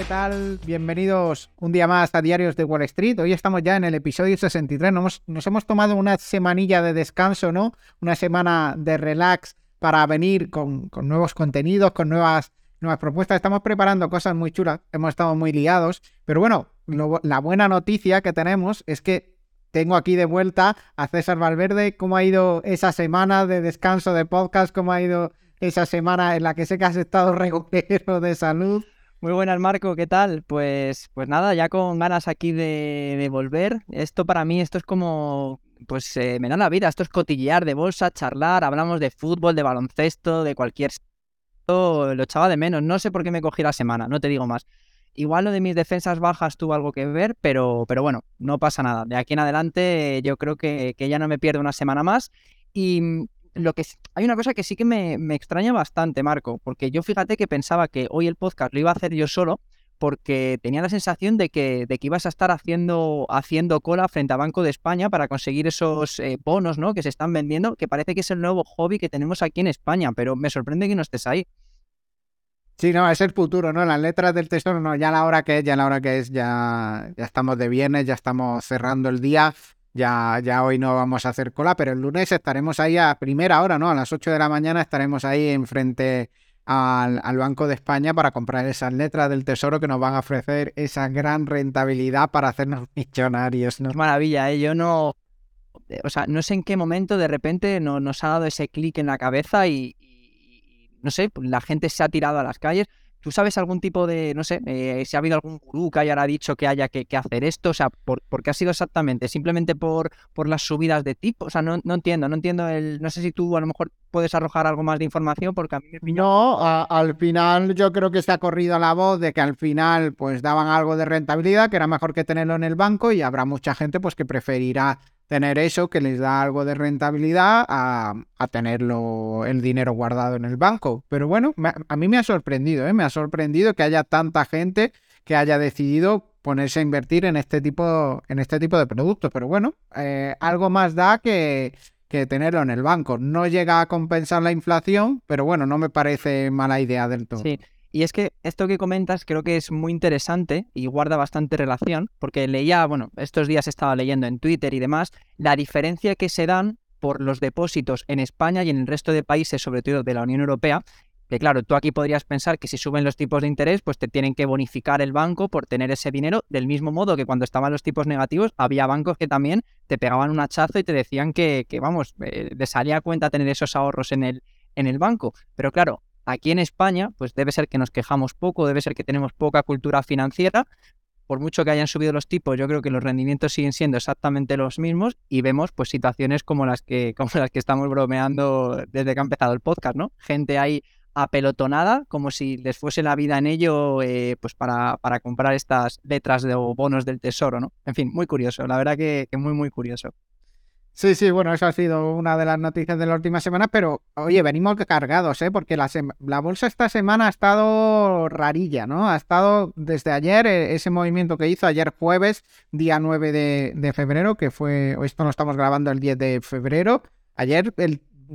¿qué tal? Bienvenidos un día más a Diarios de Wall Street. Hoy estamos ya en el episodio 63. Nos hemos, nos hemos tomado una semanilla de descanso, ¿no? Una semana de relax para venir con, nuevos contenidos, con nuevas, nuevas propuestas. Estamos preparando cosas muy chulas. Hemos estado muy liados. Pero bueno, la buena noticia que tenemos es que tengo aquí de vuelta a César Valverde. ¿Cómo ha ido esa semana de descanso de podcast? ¿Cómo ha ido esa semana en la que sé que has estado regulero de salud? Muy buenas, Marco, ¿qué tal? Pues, pues nada, ya con ganas aquí de, de volver. Esto para mí, esto es como, pues eh, me da la vida, esto es cotillear de bolsa, charlar, hablamos de fútbol, de baloncesto, de cualquier... Lo echaba de menos, no sé por qué me cogí la semana, no te digo más. Igual lo de mis defensas bajas tuvo algo que ver, pero, pero bueno, no pasa nada. De aquí en adelante yo creo que, que ya no me pierdo una semana más. Y lo que hay una cosa que sí que me, me extraña bastante, Marco, porque yo fíjate que pensaba que hoy el podcast lo iba a hacer yo solo, porque tenía la sensación de que, de que ibas a estar haciendo, haciendo cola frente a Banco de España para conseguir esos eh, bonos ¿no? que se están vendiendo, que parece que es el nuevo hobby que tenemos aquí en España, pero me sorprende que no estés ahí. Sí, no, es el futuro, ¿no? Las letras del tesoro, no, ya la hora que es, ya la hora que es, ya, ya estamos de viernes, ya estamos cerrando el día, ya, ya hoy no vamos a hacer cola, pero el lunes estaremos ahí a primera hora, ¿no? A las 8 de la mañana estaremos ahí enfrente al, al Banco de España para comprar esas letras del tesoro que nos van a ofrecer esa gran rentabilidad para hacernos millonarios, ¿no? Maravilla, ¿eh? Yo no... O sea, no sé en qué momento de repente no- nos ha dado ese clic en la cabeza y, y- y, no sé, pues la gente se ha tirado a las calles. ¿Tú sabes algún tipo de, no sé, eh, si ha habido algún gurú que haya dicho que haya que, hacer esto? O sea, ¿por, por qué ha sido exactamente? ¿Simplemente por, por las subidas de tipo? O sea, no, no entiendo, no entiendo el... No sé si tú a lo mejor puedes arrojar algo más de información porque a mí me. No, al final yo creo que se ha corrido la voz de que al final pues daban algo de rentabilidad, que era mejor que tenerlo en el banco y habrá mucha gente pues que preferirá tener eso que les da algo de rentabilidad a, tenerlo el dinero guardado en el banco. Pero bueno, me- a mí me ha sorprendido, ¿eh? Me ha sorprendido que haya tanta gente que haya decidido ponerse a invertir en este tipo, en este tipo de productos. Pero bueno, eh, algo más da que, que tenerlo en el banco. No llega a compensar la inflación, pero bueno, no me parece mala idea del todo. Sí, y es que esto que comentas creo que es muy interesante y guarda bastante relación, porque leía, bueno, estos días estaba leyendo en Twitter y demás, la diferencia que se dan por los depósitos en España y en el resto de países, sobre todo de la Unión Europea, que claro, tú aquí podrías pensar que si suben los tipos de interés, pues te tienen que bonificar el banco por tener ese dinero, del mismo modo que cuando estaban los tipos negativos, había bancos que también te pegaban un hachazo y te decían que, que vamos, eh, les salía a cuenta tener esos ahorros en el, en el banco. Pero claro, aquí en España, pues debe ser que nos quejamos poco, debe ser que tenemos poca cultura financiera. Por mucho que hayan subido los tipos, yo creo que los rendimientos siguen siendo exactamente los mismos y vemos pues situaciones como las que, como las que estamos bromeando desde que ha empezado el podcast, ¿no? Gente ahí apelotonada, como si les fuese la vida en ello, eh, pues para, para comprar estas letras de, o bonos del tesoro, ¿no? En fin, muy curioso, la verdad que, que muy, muy curioso. Sí, sí, bueno, eso ha sido una de las noticias de la última semana, pero oye, venimos cargados, ¿eh? Porque la, la bolsa esta semana ha estado rarilla, ¿no? Ha estado desde ayer, eh, ese movimiento que hizo ayer jueves, día 9 de, de febrero, que fue, esto lo estamos grabando el 10 de febrero. Ayer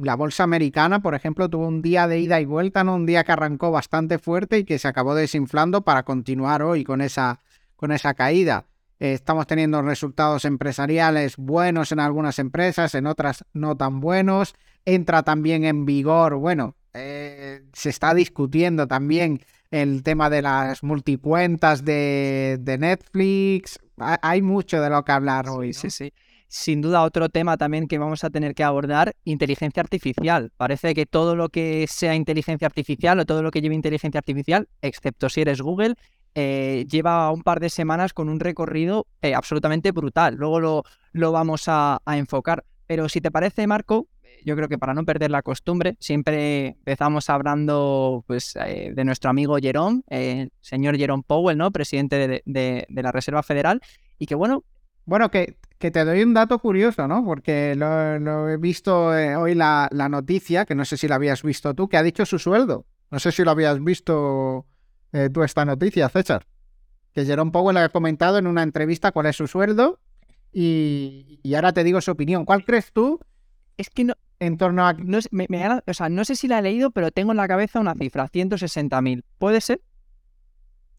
la bolsa americana, por ejemplo, tuvo un día de ida y vuelta, ¿no? Un día que arrancó bastante fuerte y que se acabó desinflando para continuar hoy con esa, con esa caída. Eh, Estamos teniendo resultados empresariales buenos en algunas empresas, en otras no tan buenos. Entra también en vigor, bueno, eh, se está discutiendo también el tema de las multicuentas de, de Netflix. Ha- Hay mucho de lo que hablar hoy. Sí, ¿no? sí, sí. Sin duda, otro tema también que vamos a tener que abordar, inteligencia artificial. Parece que todo lo que sea inteligencia artificial o todo lo que lleve inteligencia artificial, excepto si eres Google, eh, lleva un par de semanas con un recorrido eh, absolutamente brutal. Luego lo, lo vamos a, enfocar. Pero si te parece, Marco, yo creo que para no perder la costumbre, siempre empezamos hablando pues, eh, de nuestro amigo eh, el señor Jerome Powell, ¿no? presidente de, de- la Reserva Federal, y que bueno, Bueno, que, que te doy un dato curioso, ¿no? Porque lo, lo he visto eh, hoy la, la noticia, que no sé si la habías visto tú, que ha dicho su sueldo. No sé si lo habías visto eh, tú esta noticia, César. Que Jerome Powell ha comentado en una entrevista cuál es su sueldo y, y ahora te digo su opinión. ¿Cuál crees tú es que no, en torno a... no, sé- me, me o sea, no sé si la he leído, pero tengo en la cabeza una cifra, 160.000. ¿Puede ser?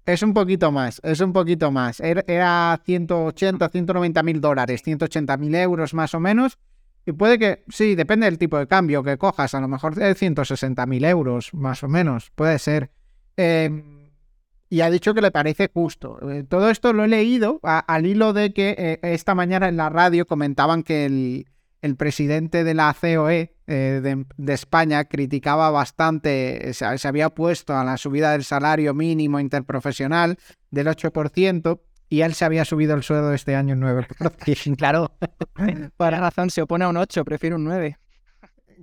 Es un poquito más, es un poquito más. Era 180, 190 mil dólares, 180 mil euros más o menos. Y puede que, sí, depende del tipo de cambio que cojas, a lo mejor de 160 mil euros más o menos, puede ser. Em, y ha dicho que le parece justo. Eh, todo esto lo he leído al hilo de que eh, esta mañana en la radio comentaban que el, el presidente de la COE eh, de, España criticaba bastante, se, se, había opuesto a la subida del salario mínimo interprofesional del 8% y él se había subido el sueldo este año un 9%. claro, para razón, se opone a un 8, prefiero un 9.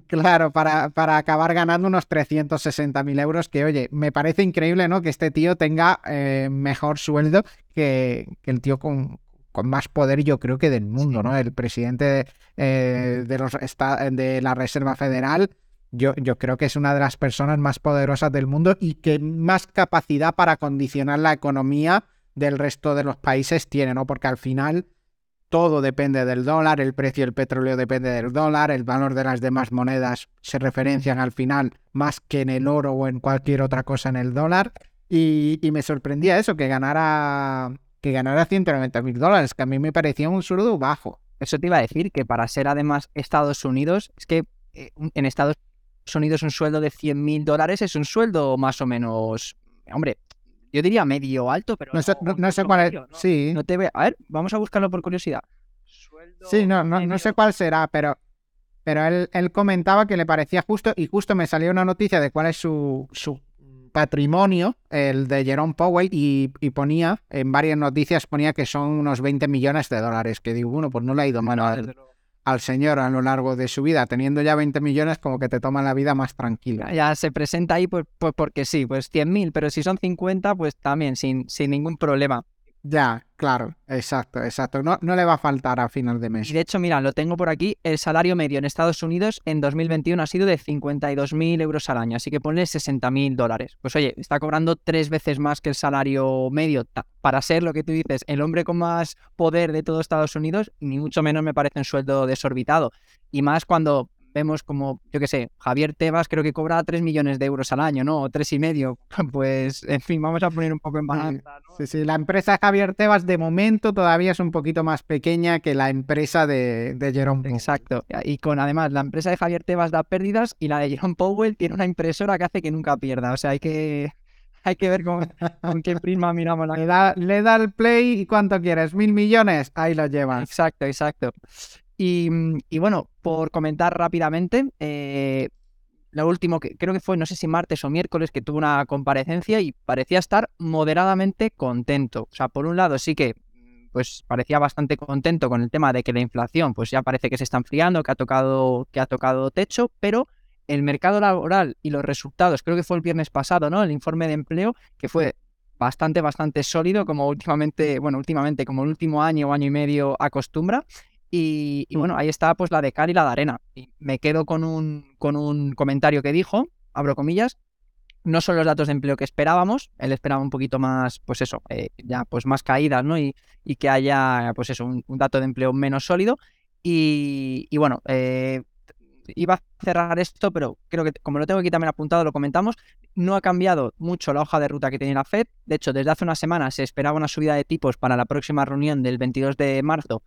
Claro, para, para acabar ganando unos 360.000 euros, que oye, me parece increíble, ¿no? Que este tío tenga eh, mejor sueldo que, que el tío con, con más poder yo creo que del mundo, ¿no? El presidente eh, de, los, de la Reserva Federal, yo, yo creo que es una de las personas más poderosas del mundo y que más capacidad para condicionar la economía del resto de los países tiene, ¿no? Porque al final todo depende del dólar, el precio del petróleo depende del dólar, el valor de las demás monedas se referencian al final más que en el oro o en cualquier otra cosa en el dólar. Y, me sorprendía eso, que ganara que ganara 190 mil dólares, que a mí me parecía un sueldo bajo. Eso te iba a decir, que para ser además Estados Unidos, es que eh, en Estados Unidos un sueldo de 100 mil dólares es un sueldo más o menos, hombre, yo diría medio alto, pero... No sé, no, sé cuál es, sí. No te ve... A ver, vamos a buscarlo por curiosidad. sí, no, no, no sé cuál será, pero pero él, él, comentaba que le parecía justo y justo me salió una noticia de cuál es su, su patrimonio, el de Jerome Powell, y, ponía, en varias noticias ponía que son unos 20 millones de dólares, que digo, bueno, pues no le ha ido mal al, señor a lo largo de su vida, teniendo ya 20 millones como que te toma la vida más tranquila. Ya se presenta ahí pues, pues porque sí, pues 100.000, pero si son 50, pues también sin, sin ningún problema. Ya, claro, exacto, exacto. No, no le va a faltar a final de mes. Y de hecho, mira, lo tengo por aquí. El salario medio en Estados Unidos en 2021 ha sido de 52.000 euros al año, así que ponle 60.000 dólares. Pues oye, está cobrando tres veces más que el salario medio. Para ser lo que tú dices, el hombre con más poder de todo Estados Unidos, ni mucho menos me parece un sueldo desorbitado. Y más cuando vemos como, yo qué sé, Javier Tebas creo que cobra 3 millones de euros al año, ¿no? O 3 y medio. Pues, en fin, vamos a poner un poco en balanza, ¿no? Sí, sí, la empresa Javier Tebas de momento todavía es un poquito más pequeña que la empresa de, de Jerome Powell. Exacto. Y con además, la empresa de Javier Tebas da pérdidas y la de Jerome Powell tiene una impresora que hace que nunca pierda. O sea, hay que... Hay que ver con, qué prisma miramos la le da, le da el play y cuánto quieres, mil millones, ahí lo llevas. Exacto, exacto. Mm, y, bueno, por comentar rápidamente, eh, lo último que creo que fue, no sé si martes o miércoles, que tuvo una comparecencia y parecía estar moderadamente contento. O sea, por un lado sí que mm, pues parecía bastante contento con el tema de que la inflación pues ya parece que se está enfriando, que ha tocado, que ha tocado techo, pero el mercado laboral y los resultados, creo que fue el viernes pasado, ¿no? El informe de empleo, que fue bastante, bastante sólido, como últimamente, bueno, últimamente, como el último año o año y medio acostumbra. Y, bueno, ahí está pues la de cal y la de arena. Y me quedo con un, con un comentario que dijo, abro comillas, no son los datos de empleo que esperábamos, él esperaba un poquito más, pues eso, eh, ya pues más caídas, ¿no? Y, y, que haya, pues eso, un, dato de empleo menos sólido. Y, y bueno, eh, iba a cerrar esto, pero creo que como lo tengo aquí también apuntado, lo comentamos, no ha cambiado mucho la hoja de ruta que tiene la Fed. De hecho, desde hace una semana se esperaba una subida de tipos para la próxima reunión del 22 de marzo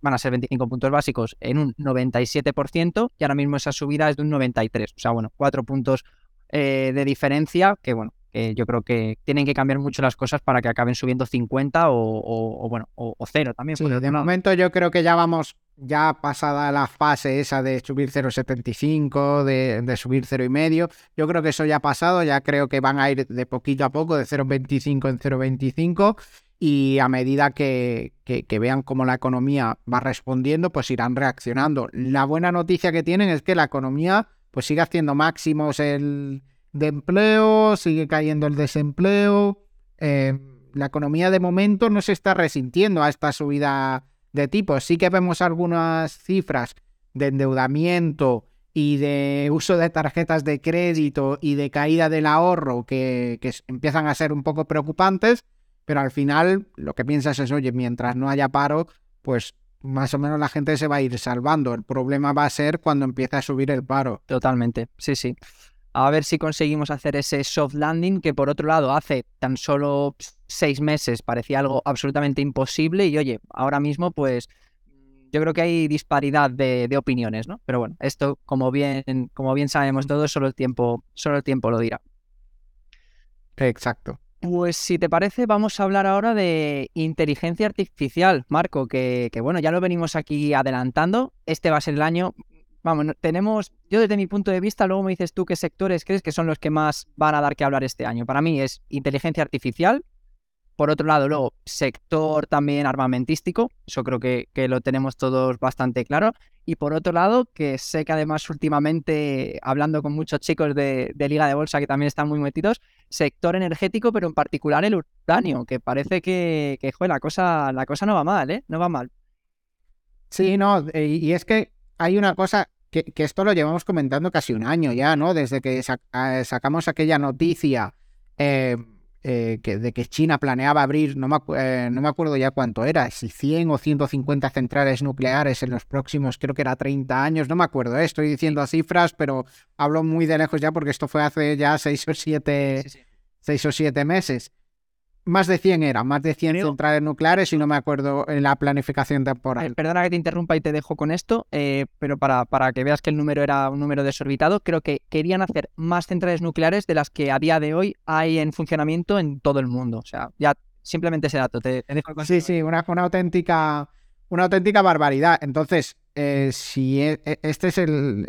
van a ser 25 puntos básicos en un 97% y ahora mismo esa subida es de un 93%. O sea, bueno, cuatro puntos eh, de diferencia que, bueno, yo creo que tienen que cambiar mucho las cosas para que acaben subiendo 50 o, bueno, o, cero también. Sí, de momento yo creo que ya vamos, ya pasada la fase esa de subir 0,75, de, de subir 0,5, yo creo que eso ya ha pasado, ya creo que van a ir de poquito a poco, de 0,25 en 0,25 y a medida que, vean cómo la economía va respondiendo, pues irán reaccionando. La buena noticia que tienen es que la economía pues sigue haciendo máximos el de empleo, sigue cayendo el desempleo. Eh, la economía de momento no se está resintiendo a esta subida de tipos. Sí que vemos algunas cifras de endeudamiento y de uso de tarjetas de crédito y de caída del ahorro que empiezan a ser un poco preocupantes, pero al final lo que piensas es, oye, mientras no haya paro, pues más o menos la gente se va a ir salvando. El problema va a ser cuando empiece a subir el paro. Totalmente, sí, sí. a ver si conseguimos hacer ese soft landing que por otro lado hace tan solo seis meses parecía algo absolutamente imposible y oye, ahora mismo pues yo creo que hay disparidad de, opiniones, ¿no? Pero bueno, esto como bien, como bien sabemos todos, solo el tiempo, solo el tiempo lo dirá. Exacto. Pues si te parece, vamos a hablar ahora de inteligencia artificial, Marco, que, bueno, ya lo venimos aquí adelantando. Este va a ser el año Vamos, tenemos, yo desde mi punto de vista, luego me dices tú qué sectores crees que son los que más van a dar que hablar este año. Para mí es inteligencia artificial, por otro lado, luego, sector también armamentístico, eso creo que, que, lo tenemos todos bastante claro. Y por otro lado, que sé que además últimamente, hablando con muchos chicos de, de, Liga de Bolsa que también están muy metidos, sector energético, pero en particular el uranio, que parece que, que la, cosa, la cosa no va mal, ¿eh? No va mal. Sí, no, y es que hay una cosa que, esto lo llevamos comentando casi un año ya, ¿no? Desde que eh, sacamos aquella noticia eh, eh, que, de que China planeaba abrir, no me, no me, acuerdo ya cuánto era, si 100 o 150 centrales nucleares en los próximos, creo que era 30 años, no me acuerdo, estoy diciendo cifras, pero hablo muy de lejos ya porque esto fue hace ya 6 o 7, 6 o 7 meses. Más de 100 era, más de 100 centrales nucleares y no me acuerdo en la planificación temporal. perdona que te interrumpa y te dejo con esto, eh, pero para, para, que veas que el número era un número desorbitado, creo que querían hacer más centrales nucleares de las que a día de hoy hay en funcionamiento en todo el mundo. O sea, ya simplemente ese dato. Te, dejo sí, sí, una, una, auténtica, una auténtica barbaridad. Entonces, eh, si e, e, este es el,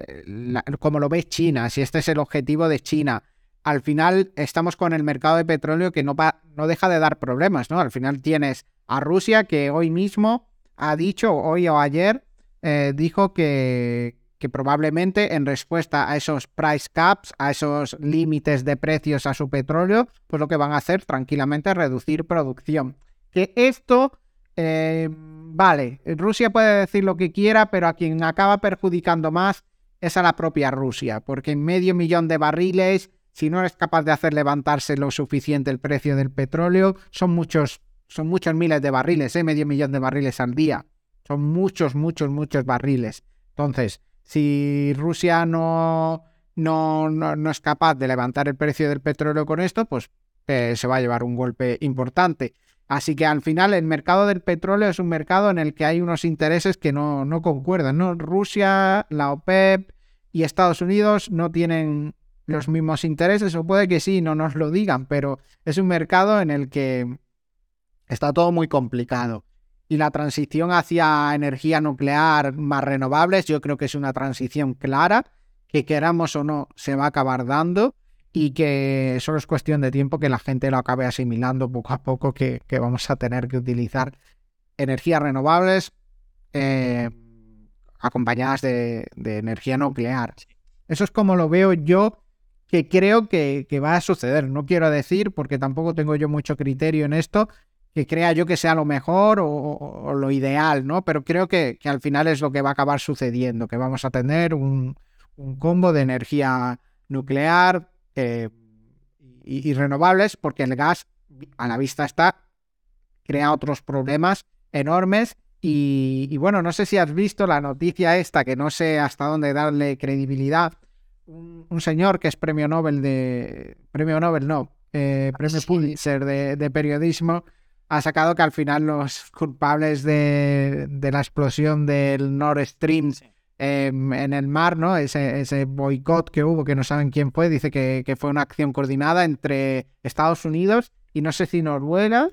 como lo ves China, si este es el objetivo de China, al final estamos con el mercado de petróleo que no, no deja de dar problemas, ¿no? Al final tienes a Rusia que hoy mismo ha dicho, hoy o ayer, eh, dijo que, probablemente en respuesta a esos price caps, a esos límites de precios a su petróleo, pues lo que van a hacer tranquilamente es reducir producción. Que esto, eh, vale, Rusia puede decir lo que quiera, pero a quien acaba perjudicando más es a la propia Rusia, porque en medio millón de barriles si no eres capaz de hacer levantarse lo suficiente el precio del petróleo, son muchos, son muchos miles de barriles, ¿eh? medio millón de barriles al día. Son muchos, muchos, muchos barriles. Entonces, si Rusia no, no, no, es capaz de levantar el precio del petróleo con esto, pues eh, se va a llevar un golpe importante. Así que al final el mercado del petróleo es un mercado en el que hay unos intereses que no, no concuerdan. ¿no? Rusia, la OPEP y Estados Unidos no tienen los mismos intereses, o puede que sí, no nos lo digan, pero es un mercado en el que está todo muy complicado. Y la transición hacia energía nuclear más renovables, yo creo que es una transición clara, que queramos o no, se va a acabar dando y que solo es cuestión de tiempo que la gente lo acabe asimilando poco a poco, que, vamos a tener que utilizar energías renovables eh, acompañadas de, de energía nuclear. Eso es como lo veo yo que creo que, va a suceder. No quiero decir, porque tampoco tengo yo mucho criterio en esto, que crea yo que sea lo mejor o, lo ideal, ¿no? Pero creo que, al final es lo que va a acabar sucediendo, que vamos a tener un, combo de energía nuclear eh, y, renovables, porque el gas, a la vista está, crea otros problemas enormes. Y bueno, no sé si has visto la noticia esta, que no sé hasta dónde darle credibilidad, un, señor que es premio Nobel de. Premio Nobel, no. Eh, premio Pulitzer de, periodismo. Ha sacado que al final los culpables de, la explosión del Nord Stream em, en el mar, ¿no? Ese, ese boicot que hubo, que no saben quién fue, dice que, que fue una acción coordinada entre Estados Unidos y no sé si Noruega.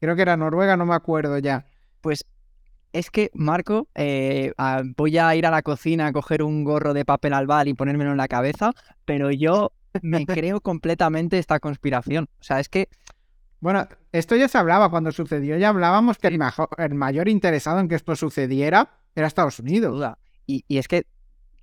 Creo que era Noruega, no me acuerdo ya. Pues es que, Marco, eh, voy a ir a la cocina a coger un gorro de papel albal y ponérmelo en la cabeza, pero yo me creo completamente esta conspiración. O sea, es que... Bueno, esto ya se hablaba cuando sucedió, ya hablábamos que el, el mayor interesado en que esto sucediera era Estados Unidos. Y, y, es que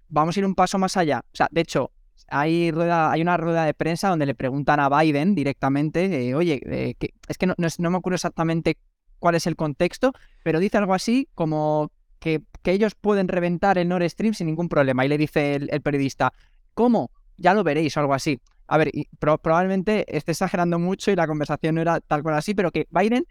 vamos a ir un paso más allá. O sea, de hecho, hay, rueda, hay una rueda de prensa donde le preguntan a Biden directamente, eh, oye, eh, es que no, no, me acuerdo exactamente cuál es el contexto, pero dice algo así como que, ellos pueden reventar el Nord Stream sin ningún problema. Y le dice el, periodista, ¿cómo? Ya lo veréis o algo así. A ver, probablemente esté exagerando mucho y la conversación no era tal cual así, pero que Biden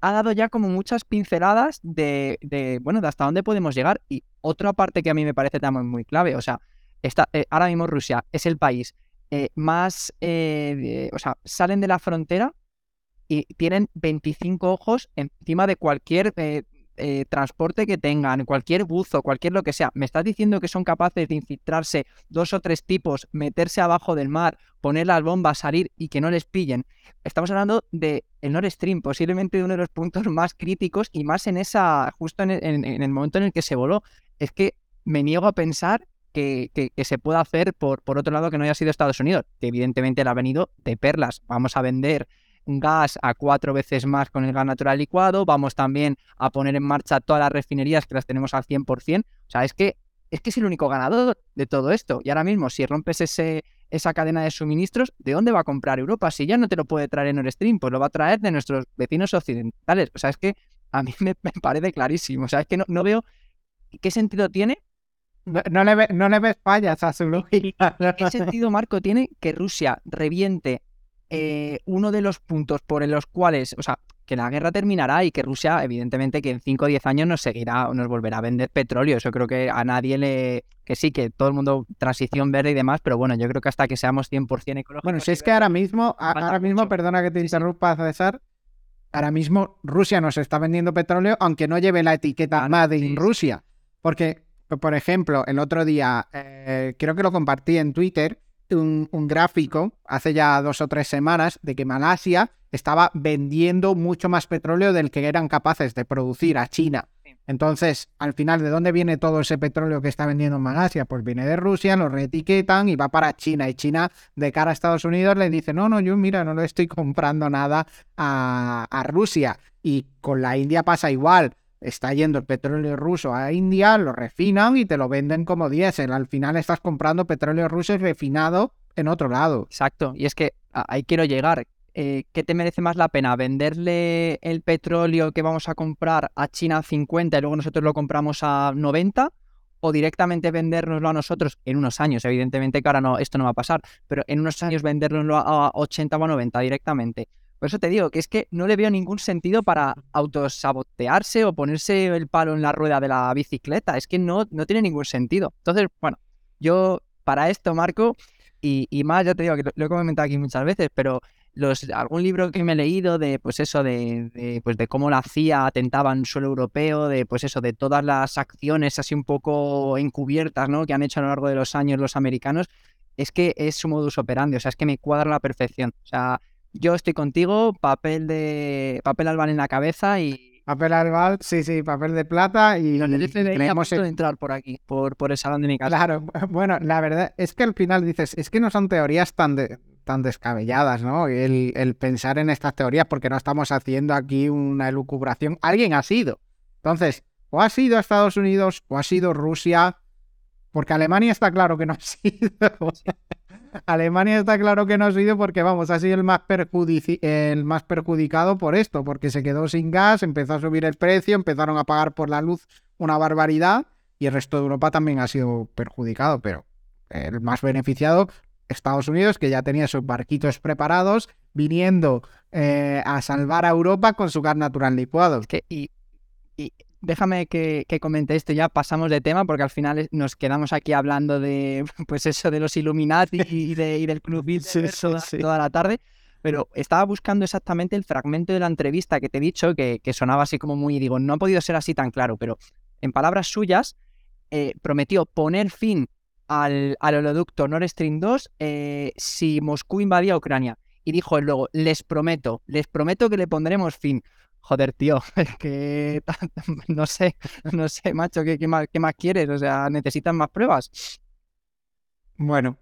ha dado ya como muchas pinceladas de, bueno, de hasta dónde podemos llegar. Y otra parte que a mí me parece también muy clave, o sea, eh, ahora mismo Rusia es el país eh, más, eh, o sea, salen de la frontera y tienen 25 ojos encima de cualquier eh, transporte que tengan, cualquier buzo, cualquier lo que sea, me estás diciendo que son capaces de infiltrarse dos o tres tipos, meterse abajo del mar, poner las bombas, salir y que no les pillen. Estamos hablando de el Nord Stream, posiblemente uno de los puntos más críticos y más en esa, justo en, el momento en el que se voló. Es que me niego a pensar que, que, se pueda hacer por, por otro lado que no haya sido Estados Unidos, que evidentemente le ha venido de perlas. Vamos a vender gas a cuatro veces más con el gas natural licuado, vamos también a poner en marcha todas las refinerías que las tenemos al 100%, o sea, es que es que es el único ganador de todo esto. Y ahora mismo, si rompes ese, esa cadena de suministros, ¿de dónde va a comprar Europa? Si ya no te lo puede traer en Nord Stream, pues lo va a traer de nuestros vecinos occidentales. O sea, es que a mí me, parece clarísimo. O sea, es que no, no veo qué sentido tiene. No, le, no le ves fallas a su lógica. ¿Qué sentido, Marco, tiene que Rusia reviente eh, uno de los puntos por los cuales, o sea, que la guerra terminará y que Rusia, evidentemente, que en 5 o 10 años nos seguirá, nos volverá a vender petróleo. Eso creo que a nadie le. Que sí, que todo el mundo, transición verde y demás, pero bueno, yo creo que hasta que seamos 100% ecológicos. Bueno, si es que ahora mismo, ahora mismo, perdona que te interrumpa, César, ahora mismo Rusia nos está vendiendo petróleo, aunque no lleve la etiqueta Made in Rusia. Porque, por ejemplo, el otro día, eh, creo que lo compartí en Twitter un, gráfico hace ya dos o tres semanas de que Malasia estaba vendiendo mucho más petróleo del que eran capaces de producir a China. Entonces, al final, ¿de dónde viene todo ese petróleo que está vendiendo Malasia? Pues viene de Rusia, lo reetiquetan y va para China. Y China, de cara a Estados Unidos, le dice, no, no, yo mira, no le estoy comprando nada a, a Rusia. Y con la India pasa igual está yendo el petróleo ruso a India, lo refinan y te lo venden como diésel. Al final estás comprando petróleo ruso refinado en otro lado. Exacto, y es que ahí quiero llegar. Eh, ¿Qué te merece más la pena? ¿Venderle el petróleo que vamos a comprar a China a 50 y luego nosotros lo compramos a 90? ¿O directamente vendérnoslo a nosotros en unos años? Evidentemente que ahora no, esto no va a pasar, pero en unos años vendérnoslo a 80 o a 90 directamente. Por eso te digo que es que no le veo ningún sentido para autosabotearse o ponerse el palo en la rueda de la bicicleta. Es que no, no tiene ningún sentido. Entonces, bueno, yo para esto, Marco, y, más, ya te digo que lo, he comentado aquí muchas veces, pero los, algún libro que me he leído de, pues eso, de, pues de cómo la CIA atentaba en suelo europeo, de, pues eso, de todas las acciones así un poco encubiertas, ¿no? Que han hecho a lo largo de los años los americanos, es que es su modus operandi, o sea, es que me cuadra a la perfección. O sea, yo estoy contigo, papel de papel albal en la cabeza y Papel albal, sí, sí, papel de plata y, tenemos de entrar por aquí, por, por el salón de mi casa. Claro, bueno, la verdad es que al final dices, es que no son teorías tan, tan descabelladas, ¿no? El, el, pensar en estas teorías porque no estamos haciendo aquí una elucubración. Alguien ha sido. Entonces, o ha sido Estados Unidos o ha sido Rusia, porque Alemania está claro que no ha sido. Alemania está claro que no ha sido porque, vamos, ha sido el más, el más perjudicado por esto, porque se quedó sin gas, empezó a subir el precio, empezaron a pagar por la luz una barbaridad y el resto de Europa también ha sido perjudicado, pero el más beneficiado, Estados Unidos, que ya tenía sus barquitos preparados, viniendo eh, a salvar a Europa con su gas natural licuado. Déjame que, comente esto ya, pasamos de tema porque al final nos quedamos aquí hablando de, pues eso, de los Illuminati y, del Club Bilderberg toda, la tarde, pero estaba buscando exactamente el fragmento de la entrevista que te he dicho, que, sonaba así como muy, digo, no ha podido ser así tan claro, pero en palabras suyas, eh, prometió poner fin al, al oleoducto Nord Stream 2 eh, si Moscú invadía Ucrania. Y dijo luego, les prometo, les prometo que le pondremos fin joder, tío, que no sé, no sé, macho, ¿qué, más, ¿qué más quieres? O sea, necesitan más pruebas. Bueno,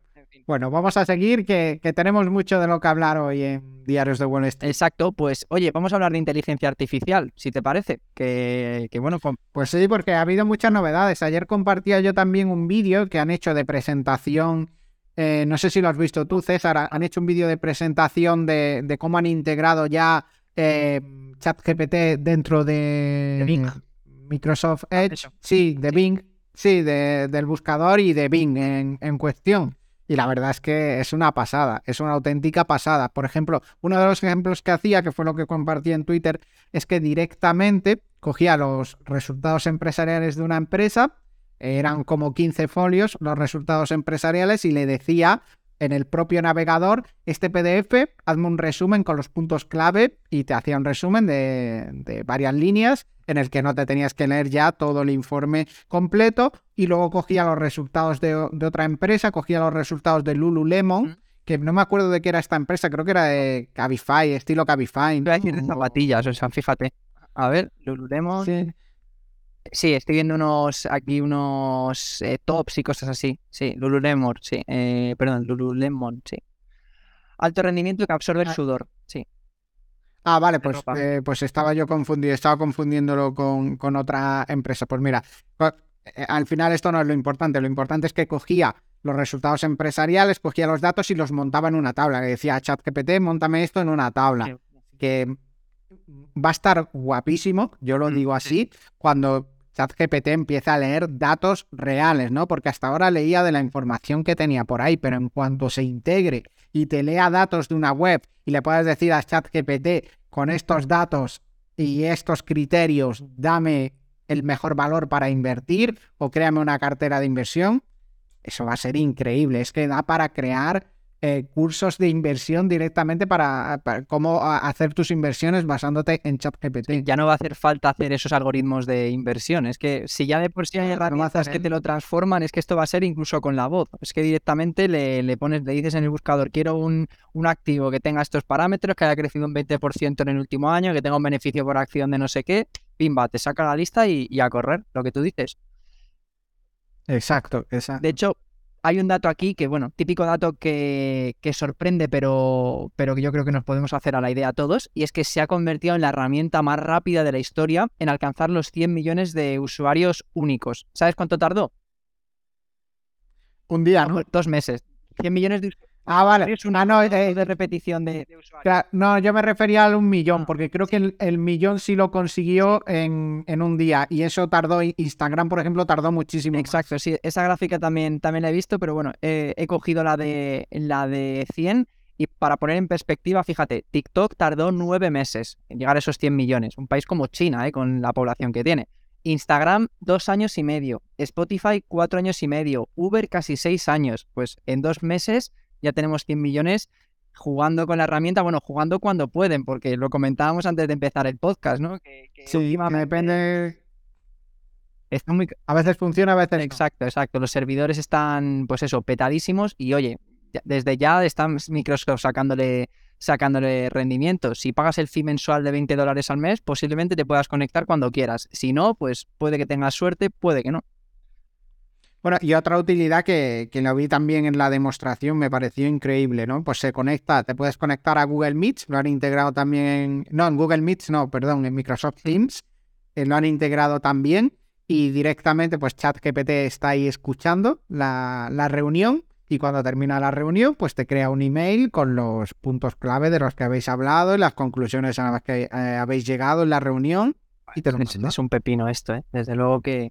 bueno, vamos a seguir, que, tenemos mucho de lo que hablar hoy en Diarios de Wall Street. Exacto, pues oye, vamos a hablar de inteligencia artificial, si te parece. Que, bueno, pues... pues sí, porque ha habido muchas novedades. Ayer compartía yo también un vídeo que han hecho de presentación. Eh, no sé si lo has visto tú, César. Han hecho un vídeo de presentación de, de cómo han integrado ya eh, ChatGPT dentro de, Microsoft Edge, sí, de Bing, sí, del buscador y de Bing en, cuestión. Y la verdad es que es una pasada, es una auténtica pasada. Por ejemplo, uno de los ejemplos que hacía, que fue lo que compartí en Twitter, es que directamente cogía los resultados empresariales de una empresa, eran como 15 folios los resultados empresariales y le decía en el propio navegador este PDF, hazme un resumen con los puntos clave y te hacía un resumen de, varias líneas en el que no te tenías que leer ya todo el informe completo y luego cogía los resultados de, otra empresa, cogía los resultados de Lululemon, que no me acuerdo de qué era esta empresa, creo que era de Cabify, estilo Cabify. De zapatillas, o sea, fíjate. A ver, Lululemon. Sí. Sí, estoy viendo unos aquí unos eh, tops y cosas así. Sí, Lululemon, sí. Eh, perdón, Lululemon, sí. Alto rendimiento que absorbe el ah. sudor, sí. Ah, vale, pues, eh, pues estaba yo confundido, estaba confundiéndolo con, con otra empresa. Pues mira, al final esto no es lo importante, lo importante es que cogía los resultados empresariales, cogía los datos y los montaba en una tabla. Le decía a ChatGPT, montame esto en una tabla. Que va a estar guapísimo, yo lo mm, digo así, cuando ChatGPT empieza a leer datos reales, ¿no? Porque hasta ahora leía de la información que tenía por ahí, pero en cuanto se integre y te lea datos de una web y le puedas decir a ChatGPT con estos datos y estos criterios, dame el mejor valor para invertir o créame una cartera de inversión, eso va a ser increíble. Es que da para crear eh, cursos de inversión directamente para, cómo hacer tus inversiones basándote en ChatGPT. Ya no va a hacer falta hacer esos algoritmos de inversión. Es que si ya de por sí hay herramientas que te lo transforman, es que esto va a ser incluso con la voz. Es que directamente le, pones, le dices en el buscador, quiero un, activo que tenga estos parámetros, que haya crecido un 20% en el último año, que tenga un beneficio por acción de no sé qué. Pimba, te saca la lista y, y a correr, lo que tú dices. Exacto, exacto. De hecho, hay un dato aquí que, bueno, típico dato que, sorprende, pero, pero que yo creo que nos podemos hacer a la idea a todos, y es que se ha convertido en la herramienta más rápida de la historia en alcanzar los 100 millones de usuarios únicos. ¿Sabes cuánto tardó? Un día, ¿no? Dos meses. 100 millones de usuarios Ah, vale. Es una no, eh, de repetición de, usuarios. no, yo me refería a un millón, ah, porque creo que el, millón sí lo consiguió en, un día. Y eso tardó, Instagram, por ejemplo, tardó muchísimo. Exacto, sí. Esa gráfica también, también la he visto, pero bueno, he cogido la de, la de 100. Y para poner en perspectiva, fíjate, TikTok tardó nueve meses en llegar a esos 100 millones. Un país como China, ¿eh? con la población que tiene. Instagram, dos años y medio. Spotify, cuatro años y medio. Uber, casi seis años. Pues en dos meses ya tenemos 100 millones jugando con la herramienta, bueno, jugando cuando pueden, porque lo comentábamos antes de empezar el podcast, ¿no? sí, depende... muy... A veces funciona, a veces Exacto, exacto. Los servidores están, pues eso, petadísimos y oye, desde ya están Microsoft sacándole, sacándole rendimiento. Si pagas el fee mensual de 20 dólares al mes, posiblemente te puedas conectar cuando quieras. Si no, pues puede que tengas suerte, puede que no. Bueno, y otra utilidad que, que, lo vi también en la demostración, me pareció increíble, ¿no? Pues se conecta, te puedes conectar a Google Meet, lo han integrado también, no, en Google Meet, no, perdón, en Microsoft Teams, eh, lo han integrado también y directamente pues ChatGPT está ahí escuchando la, reunión y cuando termina la reunión pues te crea un email con los puntos clave de los que habéis hablado y las conclusiones a las que eh, habéis llegado en la reunión y te Es un pepino esto, ¿eh? Desde luego que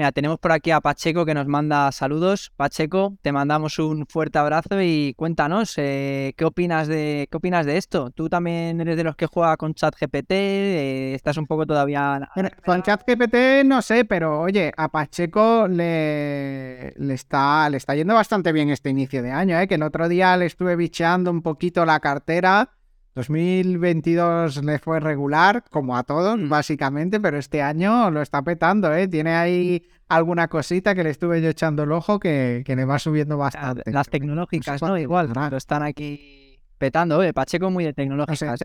Mira, tenemos por aquí a Pacheco que nos manda saludos. Pacheco, te mandamos un fuerte abrazo y cuéntanos, eh, ¿qué, opinas de, ¿qué opinas de esto? ¿Tú también eres de los que juega con ChatGPT? Eh, ¿Estás un poco todavía...? Con ChatGPT no sé, pero oye, a Pacheco le, le, está, le está yendo bastante bien este inicio de año, ¿eh? que el otro día le estuve bicheando un poquito la cartera 2022 le fue regular, como a todos, mm. básicamente, pero este año lo está petando, ¿eh? Tiene ahí alguna cosita que le estuve yo echando el ojo que, le va subiendo bastante. Las tecnológicas, ¿no? Igual, claro, están aquí petando, ¿eh? Pacheco muy de tecnológicas.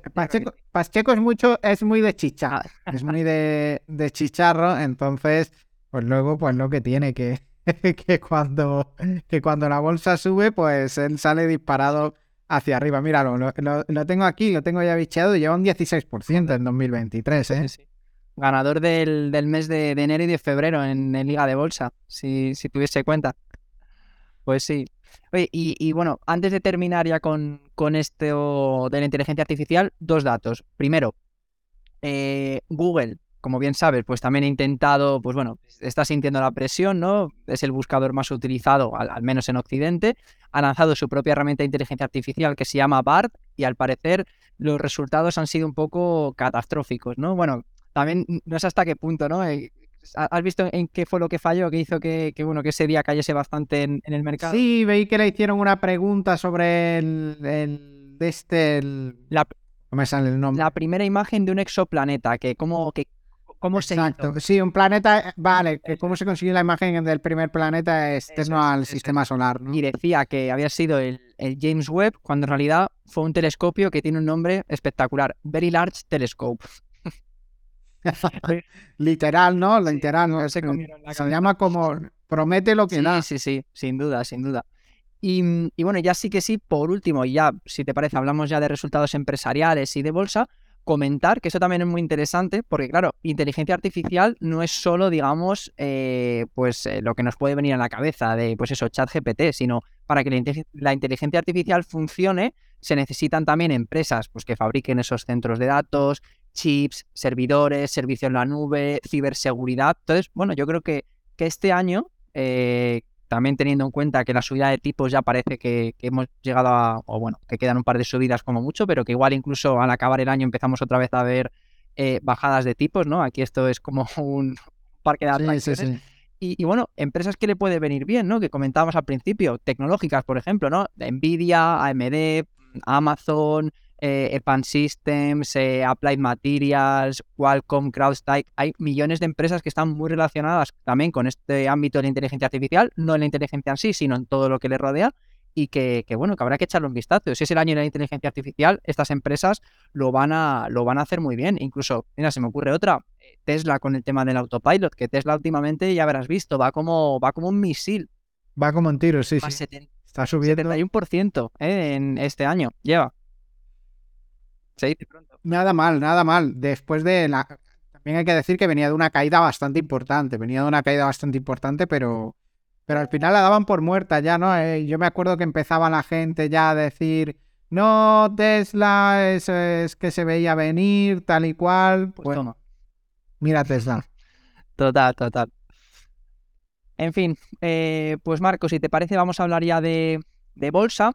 Pacheco, es mucho, es muy de chicha, ah. es muy de, de, chicharro, entonces, pues luego, pues lo que tiene que, que cuando, que cuando la bolsa sube, pues él sale disparado hacia arriba. Míralo, lo, lo, tengo aquí, lo tengo ya bicheado y lleva un 16% en 2023, ¿eh? Ganador del, mes de, enero y de febrero en, Liga de Bolsa, si, si tuviese cuenta. Pues sí. Oye, y, bueno, antes de terminar ya con, con esto de la inteligencia artificial, dos datos. Primero, eh, Google como bien sabes, pues también he intentado, pues bueno, está sintiendo la presión, ¿no? Es el buscador más utilizado, al, menos en Occidente. Ha lanzado su propia herramienta de inteligencia artificial que se llama BART y al parecer los resultados han sido un poco catastróficos, ¿no? Bueno, también no sé hasta qué punto, ¿no? Eh, ¿Has visto en qué fue lo que falló, que hizo que, bueno, que ese día cayese bastante en, el mercado? Sí, veí que le hicieron una pregunta sobre el, de este... La, no me sale el nombre. La primera imagen de un exoplaneta, que cómo, que, cómo Exacto. Sí, un planeta, vale, que cómo se consiguió la imagen del primer planeta externo al sistema solar. Y decía que había sido el, James Webb, cuando en realidad fue un telescopio que tiene un nombre espectacular, Very Large Telescope. Literal, ¿no? Literal, ¿no? Se, llama como promete lo que da. Sí, sí, sin duda, sin duda. Y, y, bueno, ya sí que sí, por último, y ya, si te parece, hablamos ya de resultados empresariales y de bolsa, comentar que eso también es muy interesante, porque claro, inteligencia artificial no es solo, digamos, eh, pues eh, lo que nos puede venir a la cabeza de, pues eso, chat GPT, sino para que la, inteligencia artificial funcione, se necesitan también empresas pues, que fabriquen esos centros de datos, chips, servidores, servicio en la nube, ciberseguridad. Entonces, bueno, yo creo que, que este año, eh, también teniendo en cuenta que la subida de tipos ya parece que, hemos llegado a, o bueno, que quedan un par de subidas como mucho, pero que igual incluso al acabar el año empezamos otra vez a ver eh, bajadas de tipos, ¿no? Aquí esto es como un parque de atracciones. Y, bueno, empresas que le puede venir bien, ¿no? Que comentábamos al principio, tecnológicas, por ejemplo, ¿no? Nvidia, AMD, Amazon, eh, Epan Systems, eh, Applied Materials, Qualcomm, CrowdStrike. Hay millones de empresas que están muy relacionadas también con este ámbito de la inteligencia artificial, no en la inteligencia en sí, sino en todo lo que le rodea. Y que, bueno, que habrá que echarle un vistazo. Si es el año de la inteligencia artificial, estas empresas lo van a, lo van a hacer muy bien. Incluso, mira, se me ocurre otra, eh, Tesla con el tema del autopilot, que Tesla últimamente ya habrás visto, va como, va como un misil. Va como un tiro, sí, sí. Está subiendo. 71% en este año lleva. Nada mal, nada mal. Después de la. También hay que decir que venía de una caída bastante importante. Venía de una caída bastante importante, pero. Pero al final la daban por muerta ya, ¿no? Eh, yo me acuerdo que empezaba la gente ya a decir. No, Tesla es, es que se veía venir, tal y cual. Pues bueno, mira Tesla. Total, total. En fin, eh, pues Marco, si te parece, vamos a hablar ya de, de bolsa.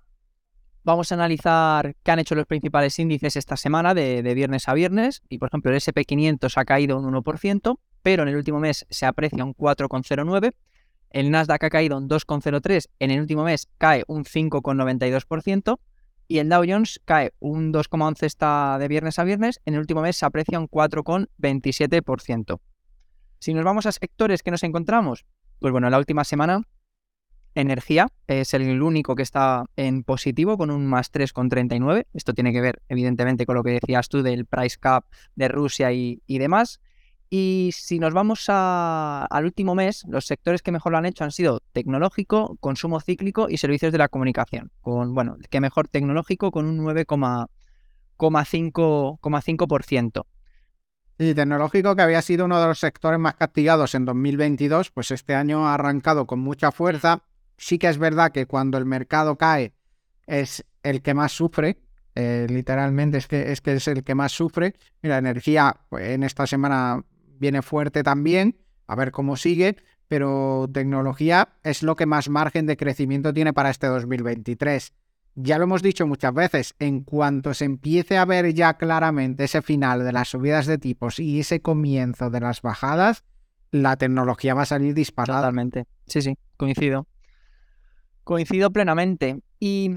Vamos a analizar qué han hecho los principales índices esta semana de, viernes a viernes. Y por ejemplo, el SP500 ha caído un 1%, pero en el último mes se aprecia un 4,09%. El Nasdaq ha caído un 2,03%, en el último mes cae un 5,92%. Y el Dow Jones cae un 2,11% esta de viernes a viernes, en el último mes se aprecia un 4,27%. Si nos vamos a sectores que nos encontramos, pues bueno, la última semana Energía es el único que está en positivo con un más 3,39. Esto tiene que ver, evidentemente, con lo que decías tú del price cap de Rusia y, demás. Y si nos vamos al último mes, los sectores que mejor lo han hecho han sido tecnológico, consumo cíclico y servicios de la comunicación. Con, bueno, que mejor tecnológico con un 9,5%. Y tecnológico, que había sido uno de los sectores más castigados en 2022, pues este año ha arrancado con mucha fuerza sí que es verdad que cuando el mercado cae es el que más sufre, eh, literalmente es que, es el que más sufre. Mira, energía pues, en esta semana viene fuerte también, a ver cómo sigue, pero tecnología es lo que más margen de crecimiento tiene para este 2023. Ya lo hemos dicho muchas veces, en cuanto se empiece a ver ya claramente ese final de las subidas de tipos y ese comienzo de las bajadas, la tecnología va a salir disparada. Totalmente. Sí, sí, coincido. Coincido plenamente. Y,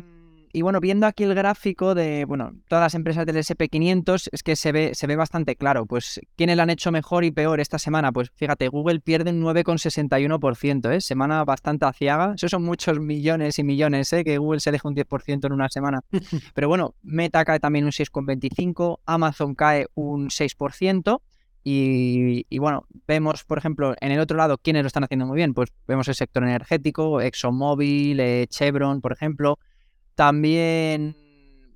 bueno, viendo aquí el gráfico de bueno, todas las empresas del SP500, es que se ve, se ve bastante claro. Pues, ¿quiénes lo han hecho mejor y peor esta semana? Pues fíjate, Google pierde un 9,61%, ¿eh? Semana bastante aciaga. Esos son muchos millones y millones, ¿eh? Que Google se deja un 10% en una semana. Pero bueno, Meta cae también un 6,25%, Amazon cae un 6%. Y, bueno, vemos, por ejemplo, en el otro lado, ¿quiénes lo están haciendo muy bien? Pues vemos el sector energético, ExxonMobil, eh, Chevron, por ejemplo. También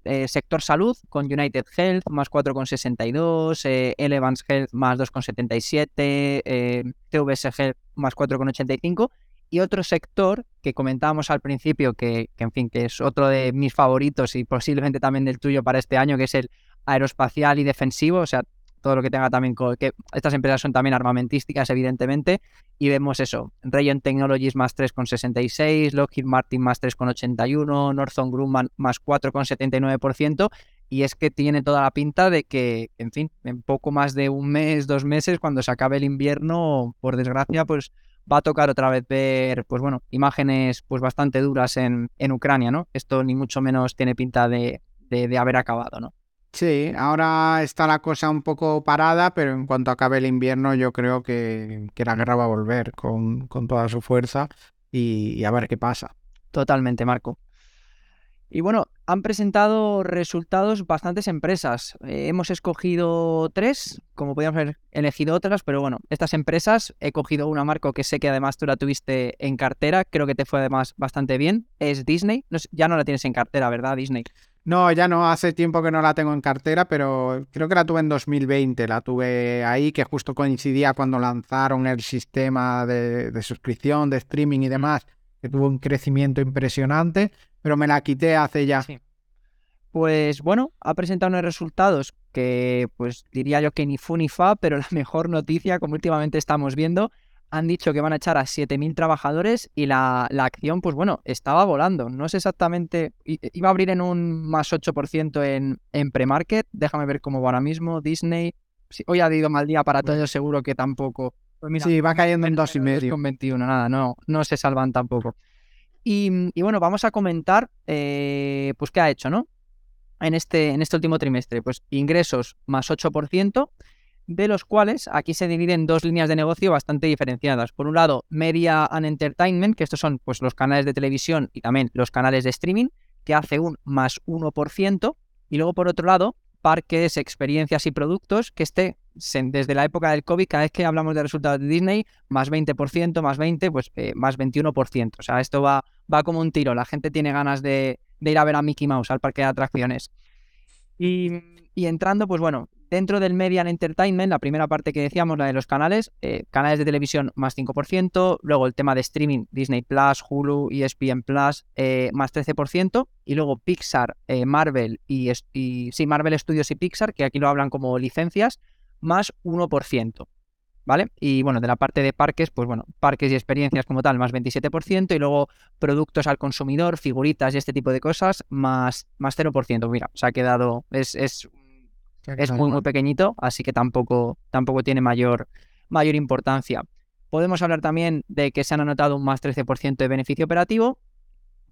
eh, sector salud con United Health más 4,62, eh, Elevance Health más 2,77, eh, TVS Health más 4,85 y otro sector que comentábamos al principio que, que, en fin, que es otro de mis favoritos y posiblemente también del tuyo para este año, que es el aeroespacial y defensivo, o sea, todo lo que tenga también, que estas empresas son también armamentísticas, evidentemente, y vemos eso, Rayon Technologies más 3,66, Lockheed Martin más 3,81, Northrop Grumman más 4,79%, y es que tiene toda la pinta de que, en fin, en poco más de un mes, dos meses, cuando se acabe el invierno, por desgracia, pues va a tocar otra vez ver, pues bueno, imágenes pues bastante duras en, en Ucrania, ¿no? Esto ni mucho menos tiene pinta de, de, haber acabado, ¿no? Sí, ahora está la cosa un poco parada, pero en cuanto acabe el invierno yo creo que, la guerra va a volver con, con toda su fuerza y, a ver qué pasa. Totalmente, Marco. Y bueno, han presentado resultados bastantes empresas. Eh, hemos escogido tres, como podíamos haber elegido otras, pero bueno, estas empresas, he cogido una, Marco, que sé que además tú la tuviste en cartera, creo que te fue además bastante bien, es Disney. ya no la tienes en cartera, ¿verdad, Disney? No, ya no, hace tiempo que no la tengo en cartera, pero creo que la tuve en 2020, la tuve ahí, que justo coincidía cuando lanzaron el sistema de, de suscripción, de streaming y demás, que tuvo un crecimiento impresionante pero me la quité hace ya. Pues bueno, ha presentado unos resultados que pues diría yo que ni fu ni fa, pero la mejor noticia, como últimamente estamos viendo, han dicho que van a echar a 7.000 trabajadores y la, acción, pues bueno, estaba volando. No sé exactamente, iba a abrir en un más 8% en, en pre-market. Déjame ver cómo va ahora mismo. Disney, hoy ha ido mal día para todos, seguro que tampoco. Pues sí, va cayendo en dos y medio. Con 21, nada, no, no se salvan tampoco. Y, bueno, vamos a comentar, eh, pues, qué ha hecho, ¿no? En este, en este último trimestre, pues ingresos más 8%, de los cuales aquí se dividen dos líneas de negocio bastante diferenciadas. Por un lado, Media and Entertainment, que estos son pues, los canales de televisión y también los canales de streaming, que hace un más 1%. Y luego, por otro lado, parques, experiencias y productos, que esté desde la época del COVID, cada vez que hablamos de resultados de Disney, más 20%, más 20%, pues eh, más 21%. O sea, esto va, va como un tiro. La gente tiene ganas de, ir a ver a Mickey Mouse al parque de atracciones. Y, entrando, pues bueno, dentro del Media Entertainment, la primera parte que decíamos, la de los canales, eh, canales de televisión más 5%, luego el tema de streaming, Disney Plus, Hulu, ESPN Plus, eh, más 13%, y luego Pixar, Marvel y, y, sí, Marvel Studios y Pixar, que aquí lo hablan como licencias, más 1%. ¿Vale? Y bueno, de la parte de parques, pues bueno, parques y experiencias como tal, más 27%, y luego productos al consumidor, figuritas y este tipo de cosas, más, más 0%. Mira, se ha quedado, es, es, es muy, muy pequeñito, así que tampoco, tampoco tiene mayor, mayor importancia. Podemos hablar también de que se han anotado un más 13% de beneficio operativo,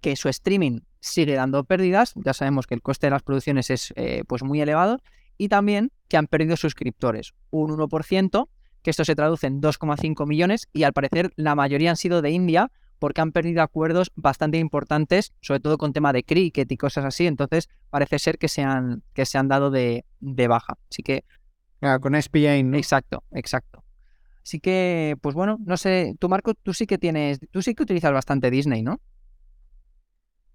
que su streaming sigue dando pérdidas, ya sabemos que el coste de las producciones es eh, pues muy elevado, y también que han perdido suscriptores, un 1%, que esto se traduce en 2,5 millones y al parecer la mayoría han sido de India porque han perdido acuerdos bastante importantes, sobre todo con tema de cricket y cosas así, entonces parece ser que se han, que se han dado de, baja. Así que... con SPA, Exacto, exacto. Así que, pues bueno, no sé, tú Marco, tú sí que tienes, tú sí que utilizas bastante Disney, ¿no?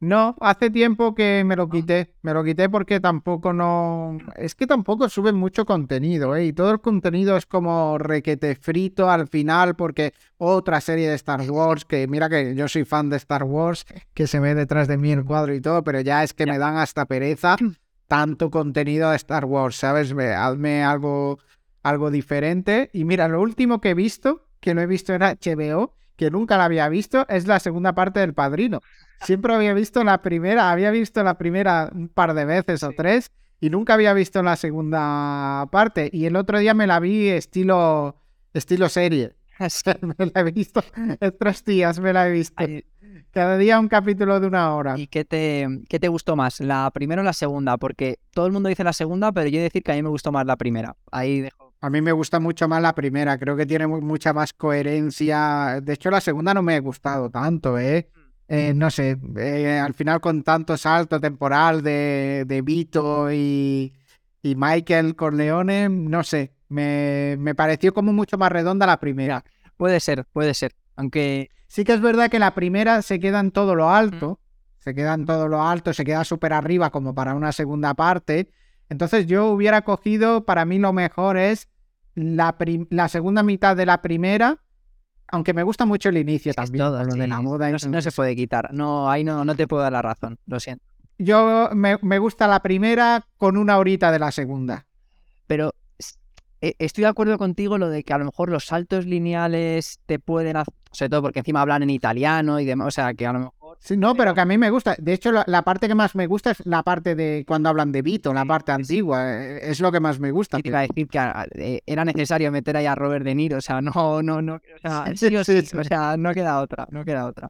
No, hace tiempo que me lo quité. Me lo quité porque tampoco no. Es que tampoco suben mucho contenido, ¿eh? Y todo el contenido es como requete frito al final, porque otra serie de Star Wars, que mira que yo soy fan de Star Wars, que se ve detrás de mí el cuadro y todo, pero ya es que me dan hasta pereza tanto contenido de Star Wars, ¿sabes? Hazme algo, algo diferente. Y mira, lo último que he visto, que no he visto en HBO, que nunca la había visto, es la segunda parte del Padrino. Siempre había visto la primera, había visto la primera un par de veces o tres y nunca había visto la segunda parte. Y el otro día me la vi estilo, estilo serie. me la he visto, tres días me la he visto. Cada día un capítulo de una hora. ¿Y qué te, qué te gustó más, la primera o la segunda? Porque todo el mundo dice la segunda, pero yo he de decir que a mí me gustó más la primera. Ahí dejo. A mí me gusta mucho más la primera, creo que tiene mucha más coherencia. De hecho, la segunda no me ha gustado tanto, ¿eh? Mm. Eh, no sé, eh, al final con tanto salto temporal de, de Vito y, y, Michael Corleone, no sé, me, me, pareció como mucho más redonda la primera. Puede ser, puede ser, aunque... Sí que es verdad que la primera se queda en todo lo alto, se queda en todo lo alto, se queda súper arriba como para una segunda parte. Entonces yo hubiera cogido, para mí lo mejor es la, la segunda mitad de la primera aunque me gusta mucho el inicio también, lo de la moda. No, se puede quitar. No, ahí no, no te puedo dar la razón, lo siento. Yo me, gusta la primera con una horita de la segunda. Pero e, estoy de acuerdo contigo lo de que a lo mejor los saltos lineales te pueden hacer, sobre todo porque encima hablan en italiano y demás, o sea, que a lo mejor Sí, no, pero que a mí me gusta. De hecho, la, parte que más me gusta es la parte de cuando hablan de Vito, la parte antigua. Eh, es lo que más me gusta. te iba a decir que ah, eh, era necesario meter ahí a Robert De Niro. O sea, no, no, no. O sea, sí, o, sí, o sea, no queda otra, no queda otra.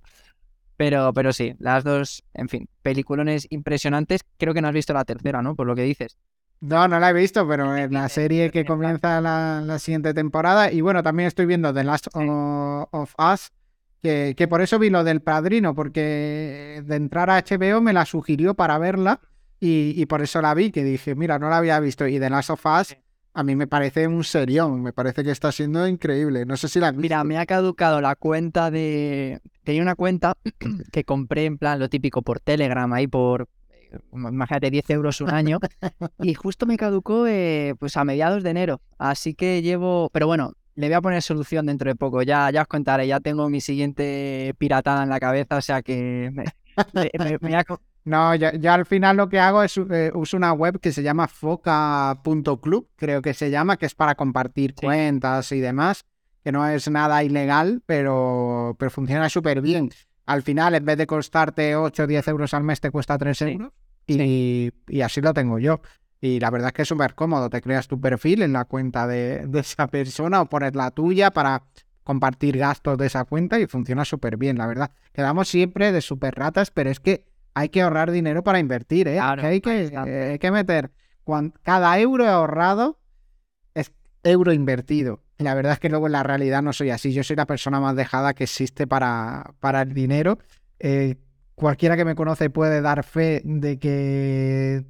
Pero, pero sí, las dos, en fin, peliculones impresionantes. Creo que no has visto la tercera, ¿no? Por lo que dices. No, no la he visto, pero en la serie que comienza la, la siguiente temporada. Y bueno, también estoy viendo The Last of Us que, por eso vi lo del padrino, porque de entrar a HBO me la sugirió para verla y, por eso la vi, que dije, mira, no la había visto. Y The Last of Us a mí me parece un serión, me parece que está siendo increíble. No sé si la... Mira, me ha caducado la cuenta de... Tenía una cuenta que compré en plan lo típico por Telegram, ahí por, imagínate, 10 euros un año. y justo me caducó eh, pues a mediados de enero. Así que llevo, pero bueno, le voy a poner solución dentro de poco. Ya, ya os contaré, ya tengo mi siguiente piratada en la cabeza, o sea que me, No, ya, al final lo que hago es eh, uso una web que se llama foca.club, creo que se llama, que es para compartir cuentas y demás, que no es nada ilegal, pero, pero funciona súper bien. Al final, en vez de costarte 8 o 10 euros al mes, te cuesta 3 euros. Y, y, así lo tengo yo. Y la verdad es que es súper cómodo. Te creas tu perfil en la cuenta de, esa persona o pones la tuya para compartir gastos de esa cuenta y funciona súper bien, la verdad. Quedamos siempre de súper ratas, pero es que hay que ahorrar dinero para invertir, ¿eh? hay, que, eh, hay que meter cada euro ahorrado es euro invertido. Y la verdad es que luego en la realidad no soy así. Yo soy la persona más dejada que existe para, para el dinero. Eh, cualquiera que me conoce puede dar fe de que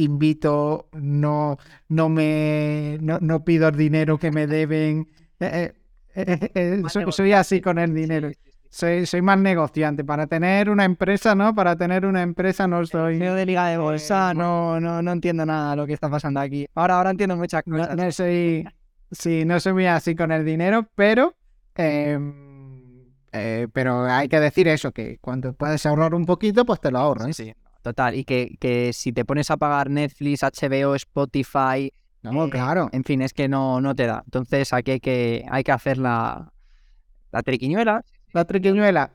invito, no, no me no, pido el dinero que me deben. Eh, eh, eh, soy, así con el dinero. Soy, soy más negociante. Para tener una empresa, ¿no? Para tener una empresa no soy. Yo de liga de bolsa, no, no, no entiendo nada de lo que está pasando aquí. Ahora, ahora entiendo muchas cosas. No, soy. Sí, no soy muy así con el dinero, pero. Em, pero hay que decir eso, que cuando puedes ahorrar un poquito, pues te lo ahorras. Sí, Total, y que, que si te pones a pagar Netflix, HBO, Spotify, no, eh, claro. En fin, es que no, no te da. Entonces aquí hay que, hay que hacer la, la triquiñuela. La triquiñuela.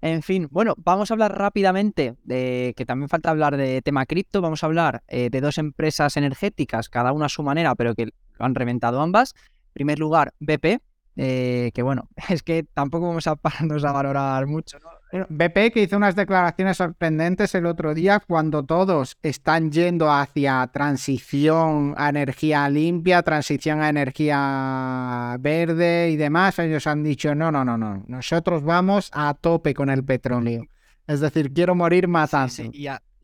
en fin, bueno, vamos a hablar rápidamente de que también falta hablar de tema cripto. Vamos a hablar eh, de dos empresas energéticas, cada una a su manera, pero que lo han reventado ambas. En primer lugar, BP, eh, que bueno, es que tampoco vamos a pararnos a valorar mucho. BP que hizo unas declaraciones sorprendentes el otro día cuando todos están yendo hacia transición a energía limpia, transición a energía verde y demás. Ellos han dicho, no, no, no, no, nosotros vamos a tope con el petróleo. Es decir, quiero morir matando.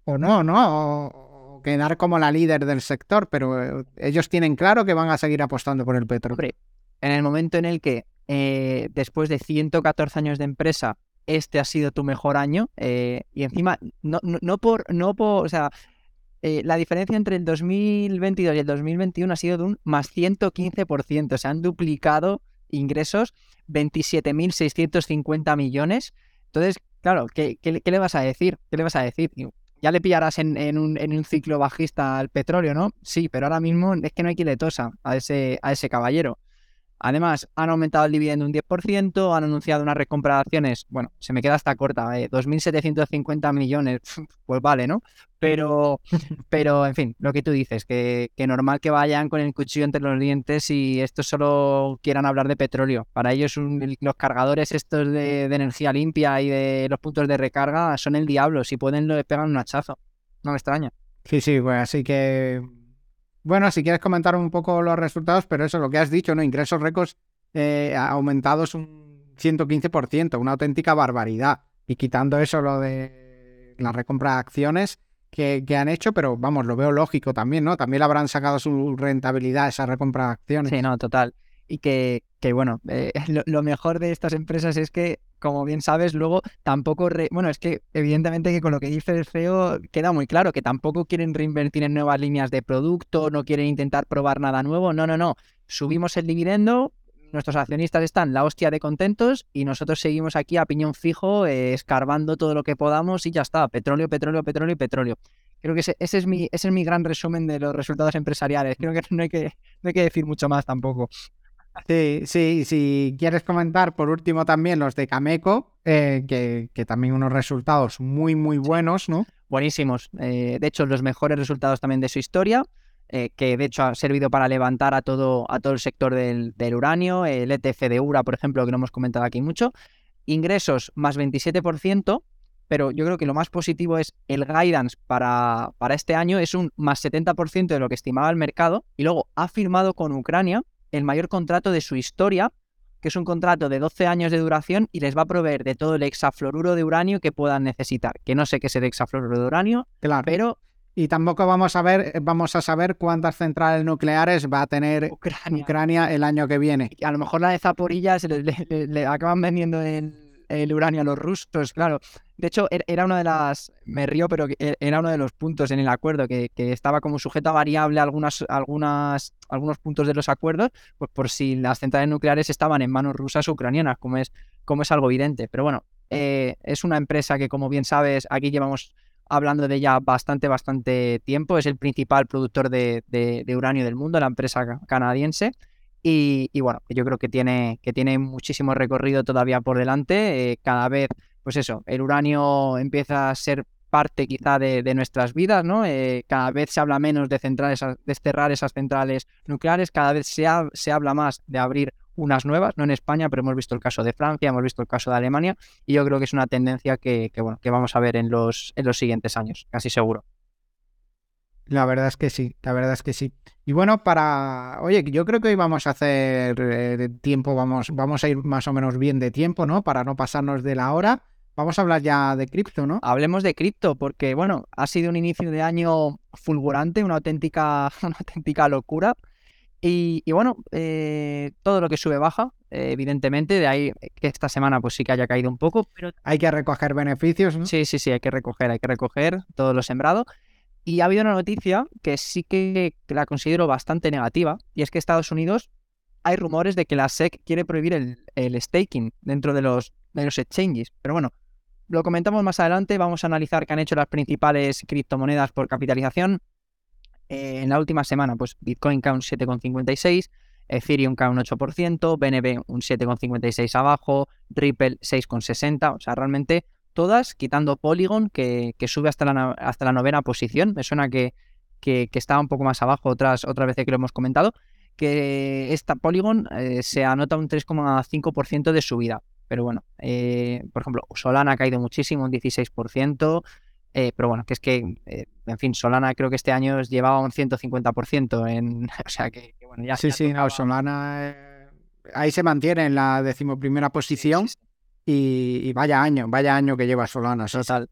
O no, no, o, quedar como la líder del sector, pero eh, ellos tienen claro que van a seguir apostando por el petróleo en el momento en el que eh, después de 114 años de empresa, este ha sido tu mejor año, eh, y encima, no, no, por, no por, o sea, eh, la diferencia entre el 2022 y el 2021 ha sido de un más 115%, se han duplicado ingresos 27.650 millones. Entonces, claro, ¿qué, ¿qué, le vas a decir? ¿Qué le vas a decir? Ya le pillarás en, un, en, un, ciclo bajista al petróleo, ¿no? Sí, pero ahora mismo es que no hay quien tosa a ese, a ese caballero. Además, han aumentado el dividendo un 10%, han anunciado una recompra de acciones, bueno, se me queda hasta corta, ¿eh? 2.750 millones, pues vale, ¿no? Pero, pero, en fin, lo que tú dices, que, que, normal que vayan con el cuchillo entre los dientes y estos solo quieran hablar de petróleo. Para ellos los cargadores estos de, energía limpia y de los puntos de recarga son el diablo, si pueden le pegan un hachazo. No me extraña. Sí, sí, pues así que bueno, si quieres comentar un poco los resultados, pero eso, lo que has dicho, ¿no? Ingresos récords eh, aumentados un 115%, una auténtica barbaridad. Y quitando eso, lo de la recompra de acciones que, han hecho, pero vamos, lo veo lógico también, ¿no? También le habrán sacado su rentabilidad esa recompra de acciones. Sí, no, total. Y que, que bueno, eh, lo, mejor de estas empresas es que como bien sabes, luego tampoco... Bueno, es que evidentemente que con lo que dice el CEO queda muy claro que tampoco quieren reinvertir en nuevas líneas de producto, no quieren intentar probar nada nuevo. No, no, no. Subimos el dividendo, nuestros accionistas están la hostia de contentos y nosotros seguimos aquí a piñón fijo, eh, escarbando todo lo que podamos y ya está. Petróleo, petróleo, petróleo y petróleo. Creo que ese, es mi, ese es mi gran resumen de los resultados empresariales. Creo que no hay que, no hay que decir mucho más tampoco. Sí, sí, si quieres comentar por último también los de Cameco, eh, que, también unos resultados muy, muy buenos, ¿no? Buenísimos. Eh, de hecho, los mejores resultados también de su historia, eh, que de hecho ha servido para levantar a todo, a todo el sector del, uranio, el ETF de URA, por ejemplo, que no hemos comentado aquí mucho. Ingresos más 27%, pero yo creo que lo más positivo es el guidance para, para este año es un más 70% de lo que estimaba el mercado y luego ha firmado con Ucrania el mayor contrato de su historia, que es un contrato de 12 años de duración y les va a proveer de todo el hexafluoruro de uranio que puedan necesitar. Que no sé qué es el hexafluoruro de uranio, claro. pero y tampoco vamos a ver, vamos a saber cuántas centrales nucleares va a tener Ucrania, el año que viene. a lo mejor la de Zaporilla se le, acaban vendiendo el, el, uranio a los rusos, claro. De hecho, er, era una de las. Me río, pero e, era uno de los puntos en el acuerdo que, estaba como sujeto variable algunas, algunas, algunos puntos de los acuerdos, pues por si las centrales nucleares estaban en manos rusas o ucranianas, como es, como es algo evidente. Pero bueno, eh, es una empresa que, como bien sabes, aquí llevamos hablando de ella bastante, bastante tiempo. Es el principal productor de, uranio del mundo, la empresa canadiense. Y, bueno, yo creo que tiene, que tiene muchísimo recorrido todavía por delante. Eh, cada vez pues eso, el uranio empieza a ser parte quizá de, nuestras vidas, ¿no? Eh, cada vez se habla menos de centrales, de cerrar esas centrales nucleares, cada vez se, se, habla más de abrir unas nuevas, no en España, pero hemos visto el caso de Francia, hemos visto el caso de Alemania, y yo creo que es una tendencia que, bueno, que vamos a ver en los, en los siguientes años, casi seguro. La verdad es que sí, la verdad es que sí. Y bueno, para, oye, yo creo que hoy vamos a hacer eh, tiempo, vamos, vamos a ir más o menos bien de tiempo, ¿no? Para no pasarnos de la hora. Vamos a hablar ya de cripto, ¿no? Hablemos de cripto, porque bueno, ha sido un inicio de año fulgurante, una auténtica, una auténtica locura. Y, bueno, eh, todo lo que sube baja, evidentemente, de ahí que esta semana pues sí que haya caído un poco, pero... Hay que recoger beneficios, ¿no? Sí, sí, sí, hay que recoger, hay que recoger todo lo sembrado. Y ha habido una noticia que sí que la considero bastante negativa, y es que Estados Unidos hay rumores de que la SEC quiere prohibir el, el staking dentro de los, de los exchanges. Pero bueno, lo comentamos más adelante, vamos a analizar qué han hecho las principales criptomonedas por capitalización. Eh, en la última semana, pues Bitcoin cae un 7,56, Ethereum cae un 8%, BNB un 7,56 abajo, Ripple 6,60, o sea, realmente todas, quitando Polygon, que, sube hasta la, hasta la novena posición, me suena que, que, estaba un poco más abajo otras, otras veces que lo hemos comentado, que esta Polygon eh, se anota un 3,5% de subida. Pero bueno, eh, por ejemplo, Solana ha caído muchísimo, un 16%. Eh, pero bueno, que es que, eh, en fin, Solana creo que este año llevaba un 150%. En, o sea que, bueno, ya. Sí, sí, no, Solana ahí se mantiene en la decimoprimera posición. Y, vaya año, vaya año que lleva Solana. Total.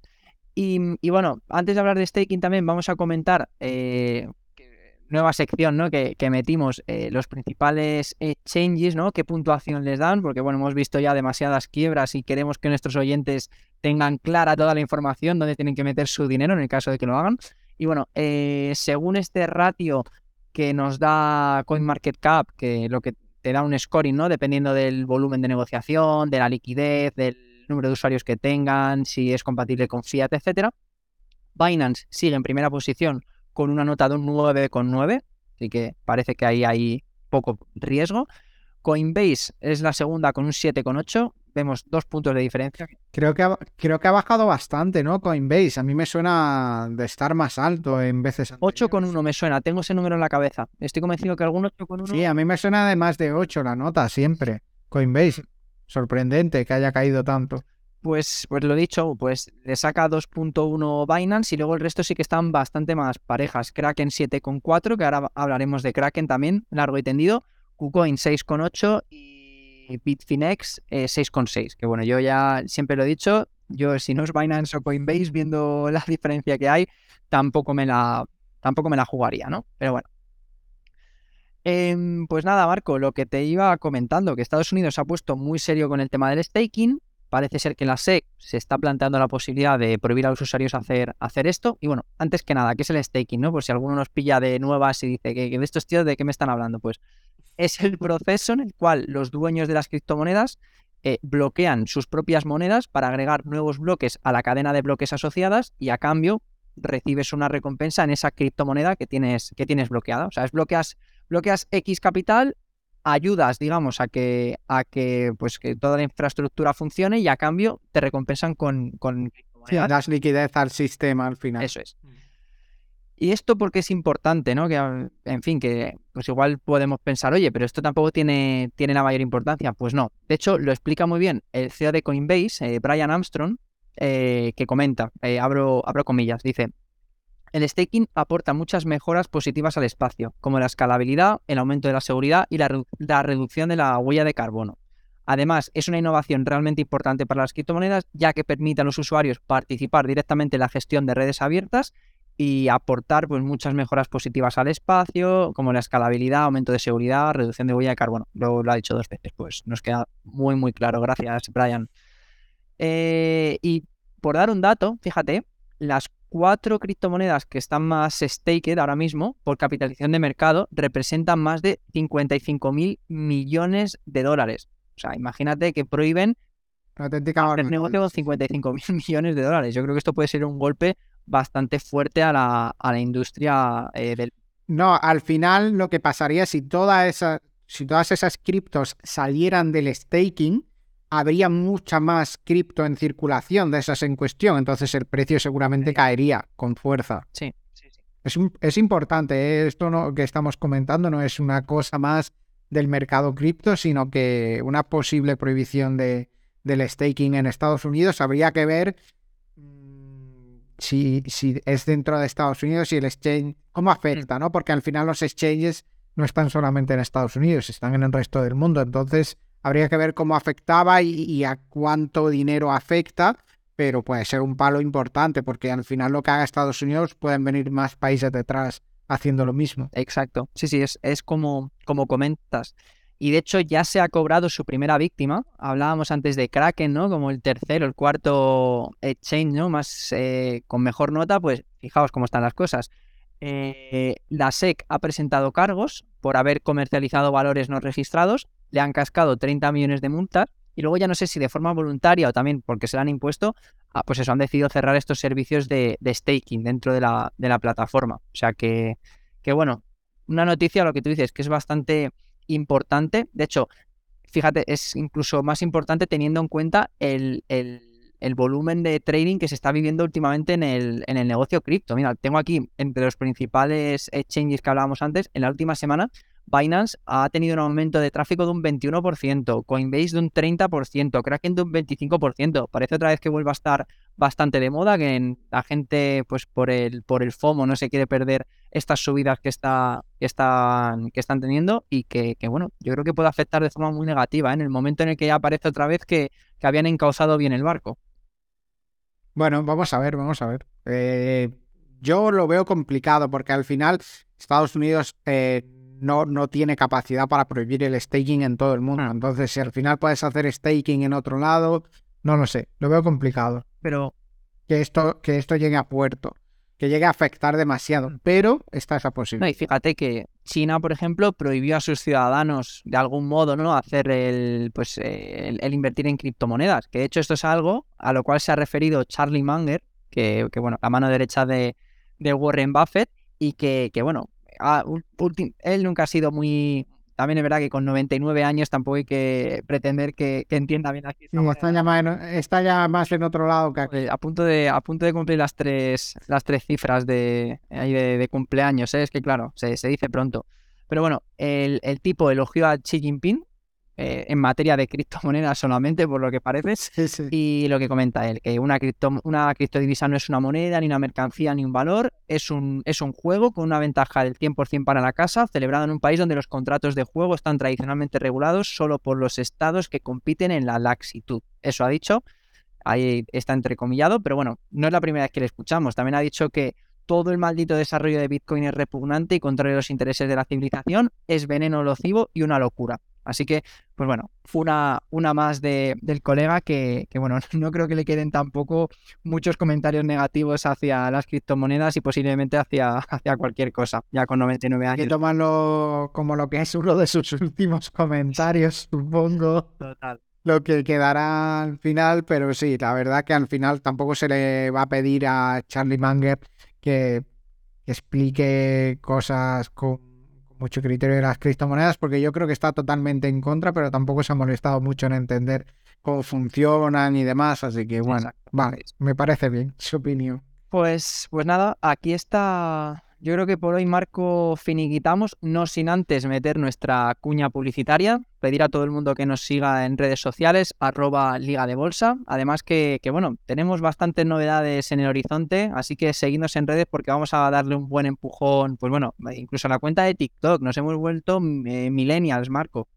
Y, y, bueno, antes de hablar de staking también vamos a comentar nueva sección ¿no? que, metimos eh, los principales exchanges, ¿no? qué puntuación les dan, porque bueno, hemos visto ya demasiadas quiebras y queremos que nuestros oyentes tengan clara toda la información donde tienen que meter su dinero en el caso de que lo hagan. Y bueno, eh, según este ratio que nos da CoinMarketCap, que lo que te da un scoring, ¿no? Dependiendo del volumen de negociación, de la liquidez, del número de usuarios que tengan, si es compatible con Fiat, etcétera. Binance sigue en primera posición con una nota de un 9,9, así que parece que ahí hay poco riesgo. Coinbase es la segunda con un 7,8. Vemos dos puntos de diferencia. Creo que, ha, creo que ha bajado bastante, ¿no? Coinbase. A mí me suena de estar más alto en veces. 8,1 me suena. Tengo ese número en la cabeza. Estoy convencido que algún 8,1. Sí, a mí me suena de más de 8 la nota, siempre. Coinbase. Sorprendente que haya caído tanto. Pues, pues lo dicho, pues le saca 2.1 Binance y luego el resto sí que están bastante más parejas. Kraken 7.4, que ahora hablaremos de Kraken también, largo y tendido. KuCoin 6.8 y Bitfinex 6.6. Eh, que bueno, yo ya siempre lo he dicho, yo si no es Binance o Coinbase, viendo la diferencia que hay, tampoco me la, tampoco me la jugaría, ¿no? Pero bueno. Em, pues nada, Marco, lo que te iba comentando, que Estados Unidos se ha puesto muy serio con el tema del staking parece ser que la SEC se está planteando la posibilidad de prohibir a los usuarios hacer, hacer esto. Y bueno, antes que nada, ¿qué es el staking? ¿no? Por si alguno nos pilla de nuevas y dice que, de estos tíos de qué me están hablando, pues es el proceso en el cual los dueños de las criptomonedas eh, bloquean sus propias monedas para agregar nuevos bloques a la cadena de bloques asociadas y a cambio recibes una recompensa en esa criptomoneda que tienes, que tienes bloqueada. O sea, es bloqueas, bloqueas X capital ayudas, digamos, a que, a que, pues, que toda la infraestructura funcione y a cambio te recompensan con, con sí, das liquidez al sistema al final. Eso es. Y esto porque es importante, ¿no? Que, en fin, que pues igual podemos pensar, oye, pero esto tampoco tiene, tiene la mayor importancia. Pues no. De hecho, lo explica muy bien el CEO de Coinbase, eh, Brian Armstrong, eh, que comenta, eh, abro, abro comillas, dice, el staking aporta muchas mejoras positivas al espacio, como la escalabilidad, el aumento de la seguridad y la, reducción de la huella de carbono. Además, es una innovación realmente importante para las criptomonedas, ya que permite a los usuarios participar directamente en la gestión de redes abiertas y aportar pues, muchas mejoras positivas al espacio, como la escalabilidad, aumento de seguridad, reducción de huella de carbono. Lo, lo ha dicho dos veces, pues nos queda muy, muy claro. Gracias, Brian. Eh, y por dar un dato, fíjate, las cuatro criptomonedas que están más staked ahora mismo por capitalización de mercado representan más de 55 mil millones de dólares. O sea, imagínate que prohíben el negocio con 55 mil millones de dólares. Yo creo que esto puede ser un golpe bastante fuerte a la, a la industria eh, del... No, al final lo que pasaría si, toda esa, si todas esas criptos salieran del staking, habría mucha más cripto en circulación de esas en cuestión, entonces el precio seguramente caería con fuerza. Sí, sí, sí. Es, es importante, ¿eh? esto no, que estamos comentando no es una cosa más del mercado cripto, sino que una posible prohibición de, del staking en Estados Unidos habría que ver si, si es dentro de Estados Unidos y el exchange, cómo afecta, ¿no? Porque al final los exchanges no están solamente en Estados Unidos, están en el resto del mundo, entonces Habría que ver cómo afectaba y, a cuánto dinero afecta, pero puede ser un palo importante porque al final lo que haga Estados Unidos pueden venir más países detrás haciendo lo mismo. Exacto. Sí, sí, es, es como, como comentas. Y de hecho ya se ha cobrado su primera víctima. Hablábamos antes de Kraken, ¿no? Como el tercero, el cuarto exchange, ¿no? Más eh, con mejor nota, pues fijaos cómo están las cosas. Eh, la SEC ha presentado cargos por haber comercializado valores no registrados le han cascado 30 millones de multas y luego ya no sé si de forma voluntaria o también porque se le han impuesto, ah, pues eso, han decidido cerrar estos servicios de, staking dentro de la, de la, plataforma. O sea que, que, bueno, una noticia, lo que tú dices, que es bastante importante. De hecho, fíjate, es incluso más importante teniendo en cuenta el, el, volumen de trading que se está viviendo últimamente en el, en el negocio cripto. Mira, tengo aquí entre los principales exchanges que hablábamos antes, en la última semana Binance ha tenido un aumento de tráfico de un 21%, Coinbase de un 30%, Kraken de un 25%. Parece otra vez que vuelve a estar bastante de moda, que la gente, pues por el, por el FOMO, no se quiere perder estas subidas que, está, que, están, que están teniendo y que, bueno, yo creo que puede afectar de forma muy negativa ¿eh? en el momento en el que ya aparece otra vez que, habían encauzado bien el barco. Bueno, vamos a ver, vamos a ver. Eh, yo lo veo complicado porque al final Estados Unidos eh, no, no tiene capacidad para prohibir el staking en todo el mundo. Ah. Entonces, si al final puedes hacer staking en otro lado, no lo sé, lo veo complicado. Pero que esto, que esto llegue a puerto, que llegue a afectar demasiado, mm. pero está esa posibilidad. No, y fíjate que China, por ejemplo, prohibió a sus ciudadanos de algún modo, ¿no? Hacer el, pues, el, invertir en criptomonedas. Que de hecho esto es algo a lo cual se ha referido Charlie Munger, que, que bueno, la mano derecha de, de Warren Buffett, y que, que, bueno, él nunca ha sido muy... También es verdad que con 99 años tampoco hay que pretender que, entienda bien aquí. está, ya más en, está, ya más en, otro lado que aquí. A punto de, a punto de cumplir las tres, las tres cifras de, de, cumpleaños. ¿eh? Es que claro, se, se, dice pronto. Pero bueno, el, el tipo elogió a Xi Jinping eh, en materia de criptomonedas solamente, por lo que parece. Y lo que comenta él, que una, cripto, una criptodivisa no es una moneda, ni una mercancía, ni un valor, es un, es un juego con una ventaja del 100% para la casa, celebrado en un país donde los contratos de juego están tradicionalmente regulados solo por los estados que compiten en la laxitud. Eso ha dicho, ahí está entrecomillado, pero bueno, no es la primera vez que le escuchamos. También ha dicho que todo el maldito desarrollo de Bitcoin es repugnante y contrario a los intereses de la civilización, es veneno nocivo y una locura. Así que, pues bueno, fue una, una más de, del colega que, que, bueno, no creo que le queden tampoco muchos comentarios negativos hacia las criptomonedas y posiblemente hacia, hacia cualquier cosa, ya con 99 años. Hay que tomarlo como lo que es uno de sus últimos comentarios, supongo. Total. Lo que quedará al final, pero sí, la verdad que al final tampoco se le va a pedir a Charlie Munger que explique cosas con mucho criterio de las criptomonedas porque yo creo que está totalmente en contra, pero tampoco se ha molestado mucho en entender cómo funcionan y demás, así que bueno, vale, me parece bien su opinión. Pues, pues nada, aquí está yo creo que por hoy, Marco, finiquitamos, no sin antes meter nuestra cuña publicitaria, pedir a todo el mundo que nos siga en redes sociales, arroba Liga de Bolsa. Además que, bueno, tenemos bastantes novedades en el horizonte, así que seguidnos en redes porque vamos a darle un buen empujón, pues bueno, incluso a la cuenta de TikTok, nos hemos vuelto eh, millennials, Marco.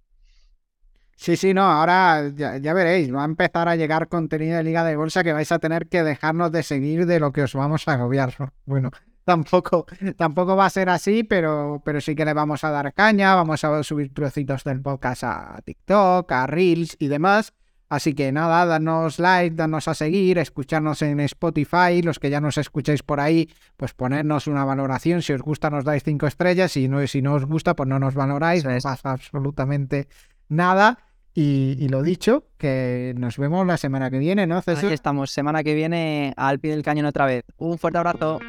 Sí, sí, no, ahora ya, ya, veréis, va a empezar a llegar contenido de Liga de Bolsa que vais a tener que dejarnos de seguir de lo que os vamos a agobiar. Bueno, tampoco, tampoco va a ser así, pero, pero sí que le vamos a dar caña, vamos a subir trocitos del podcast a TikTok, a Reels y demás. Así que nada, danos like, danos a seguir, escucharnos en Spotify, los que ya nos escucháis por ahí, pues ponernos una valoración, si os gusta nos dais cinco estrellas, y no, si no os gusta pues no nos valoráis, no pasa absolutamente nada. Y, lo dicho, que nos vemos la semana que viene, ¿no, César? Aquí estamos, semana que viene al pie del cañón otra vez. Un fuerte abrazo.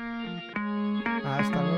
Hasta luego.